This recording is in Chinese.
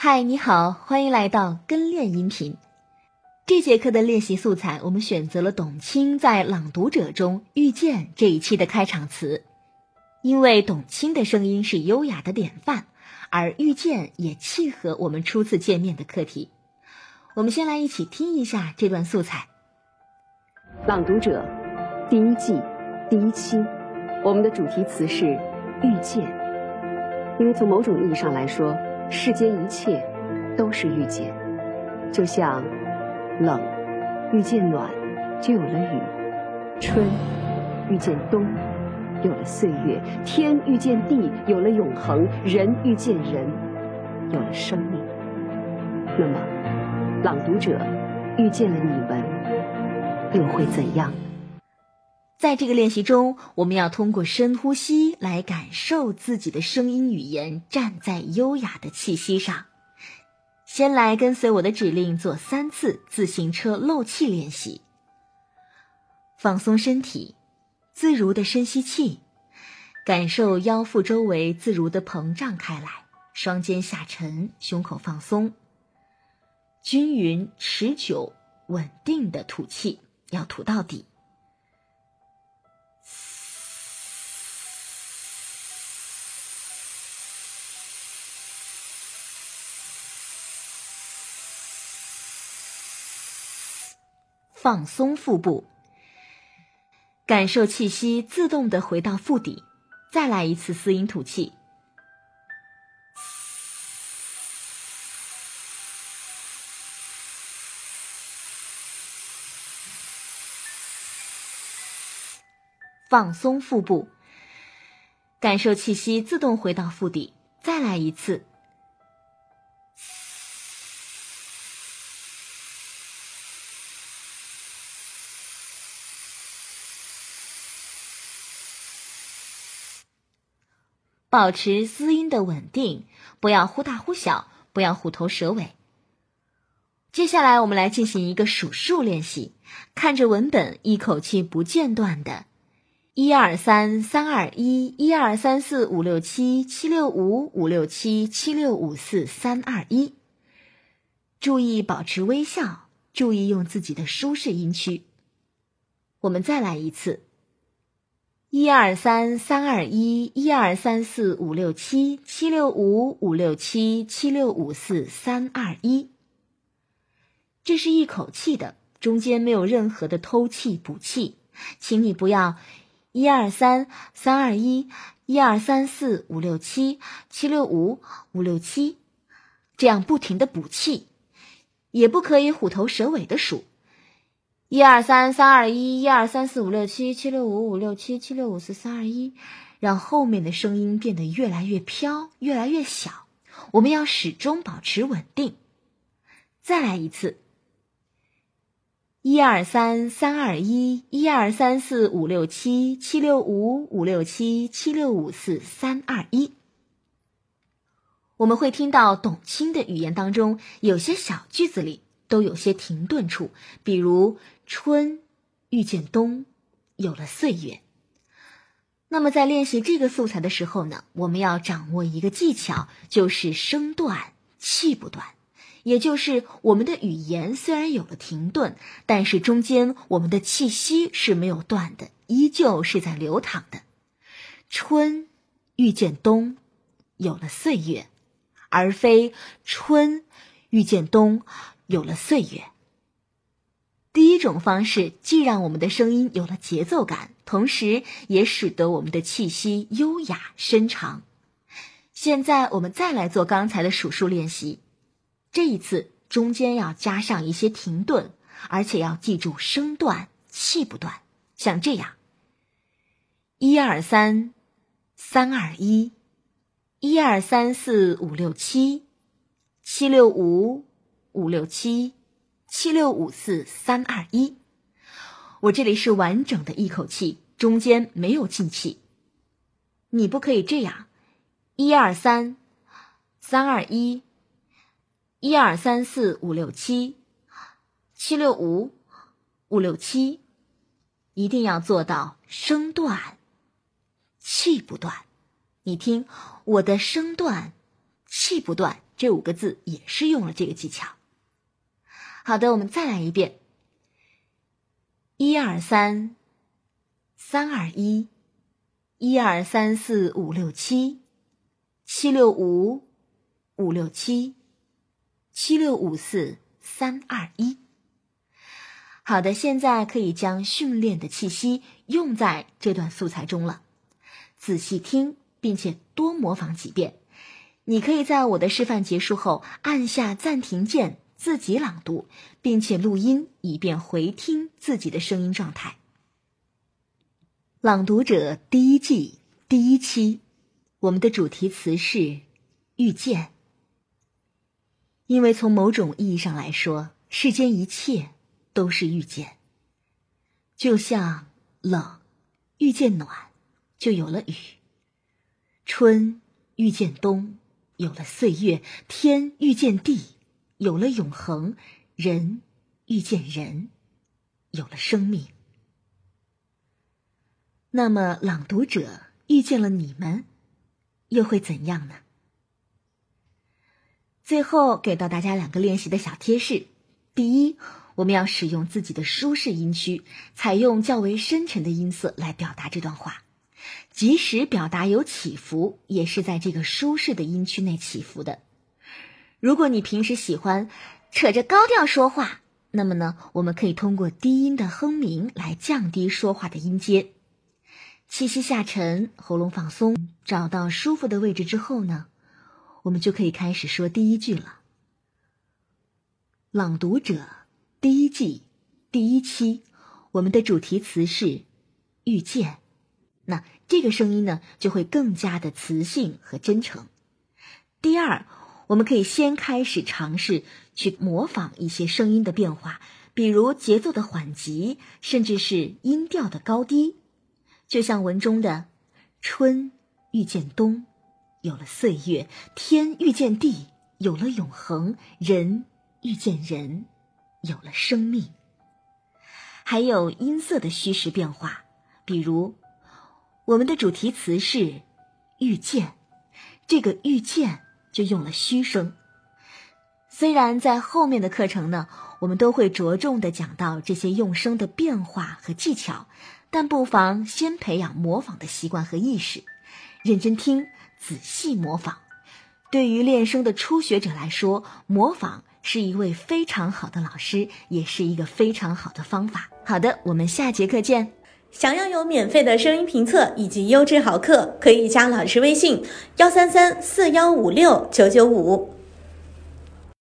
嗨，你好，欢迎来到跟练音频。这节课的练习素材，我们选择了董卿在《朗读者》中遇见这一期的开场词，因为董卿的声音是优雅的典范，而遇见也契合我们初次见面的课题。我们先来一起听一下这段素材，《朗读者》第一季第一期，我们的主题词是遇见，因为从某种意义上来说。世间一切都是遇见，就像冷遇见暖，就有了雨；春遇见冬，有了岁月；天遇见地，有了永恒；人遇见人，有了生命。那么，朗读者遇见了你们，又会怎样？在这个练习中，我们要通过深呼吸来感受自己的声音语言，站在优雅的气息上。先来跟随我的指令做三次自行车漏气练习。放松身体，自如的深吸气，感受腰腹周围自如的膨胀开来，双肩下沉，胸口放松，均匀、持久、稳定的吐气，要吐到底。放松腹部，感受气息自动的回到腹底。再来一次四音吐气，放松腹部，感受气息自动回到腹底。再来一次。保持滋音的稳定，不要忽大忽小，不要虎头蛇尾。接下来，我们来进行一个数数练习，看着文本，一口气不间断的，一二三，三二一，一二三四五六七，七六五，五六七，七六五四三二一。注意保持微笑，注意用自己的舒适音区。我们再来一次。一二三，三二一，一二三四五六七，七六五，五六七，七六五四三二一。这是一口气的，中间没有任何的偷气补气，请你不要一二三，三二一，一二三四五六七，七六五，五六七，这样不停的补气，也不可以虎头蛇尾的数。一二三三二一，一二三四五六七，七六五五六七，七六五四三二一，让后面的声音变得越来越飘，越来越小。我们要始终保持稳定。再来一次。一二三三二一，一二三四五六七，七六五五六七，七六五四三二一。我们会听到董卿的语言当中，有些小句子里。都有些停顿处，比如春遇见冬，有了岁月。那么在练习这个素材的时候呢，我们要掌握一个技巧，就是声断气不断，也就是我们的语言虽然有了停顿，但是中间我们的气息是没有断的，依旧是在流淌的。春遇见冬，有了岁月，而非春遇见冬。有了岁月。第一种方式既让我们的声音有了节奏感，同时也使得我们的气息优雅深长。现在我们再来做刚才的数数练习，这一次中间要加上一些停顿，而且要记住声断气不断，像这样：一二三，三二一，一二三四五六七，七六五。五六七，七六五四三二一。我这里是完整的一口气，中间没有进气。你不可以这样，一二三，三二一，一二三四五六七，七六五，五六七，一定要做到声断，气不断。你听，我的声断，气不断。这五个字也是用了这个技巧。好的，我们再来一遍：一二三，三二一，一二三四五六七，七六五，五六七，七六五四三二一。好的，现在可以将训练的气息用在这段素材中了。仔细听，并且多模仿几遍。你可以在我的示范结束后按下暂停键。自己朗读，并且录音，以便回听自己的声音状态。朗读者第一季第一期，我们的主题词是遇见。因为从某种意义上来说，世间一切都是遇见。就像冷遇见暖，就有了雨；春遇见冬，有了岁月；天遇见地。有了永恒，人遇见人，有了生命。那么，朗读者遇见了你们，又会怎样呢？最后给到大家两个练习的小贴士：第一，我们要使用自己的舒适音区，采用较为深沉的音色来表达这段话，即使表达有起伏，也是在这个舒适的音区内起伏的。如果你平时喜欢扯着高调说话，那么呢，我们可以通过低音的哼鸣来降低说话的音阶。气息下沉，喉咙放松，找到舒服的位置之后呢，我们就可以开始说第一句了。朗读者第一季第一期，我们的主题词是遇见，那这个声音呢就会更加的磁性和真诚。第二。我们可以先开始尝试去模仿一些声音的变化，比如节奏的缓急，甚至是音调的高低。就像文中的“春遇见冬，有了岁月；天遇见地，有了永恒；人遇见人，有了生命。”还有音色的虚实变化，比如我们的主题词是“遇见”，这个“遇见”。就用了虚声。虽然在后面的课程呢，我们都会着重的讲到这些用声的变化和技巧，但不妨先培养模仿的习惯和意识，认真听，仔细模仿。对于练声的初学者来说，模仿是一位非常好的老师，也是一个非常好的方法。好的，我们下节课见。想要有免费的声音评测以及优质好课，可以加老师微信：幺三三四幺五六九九五。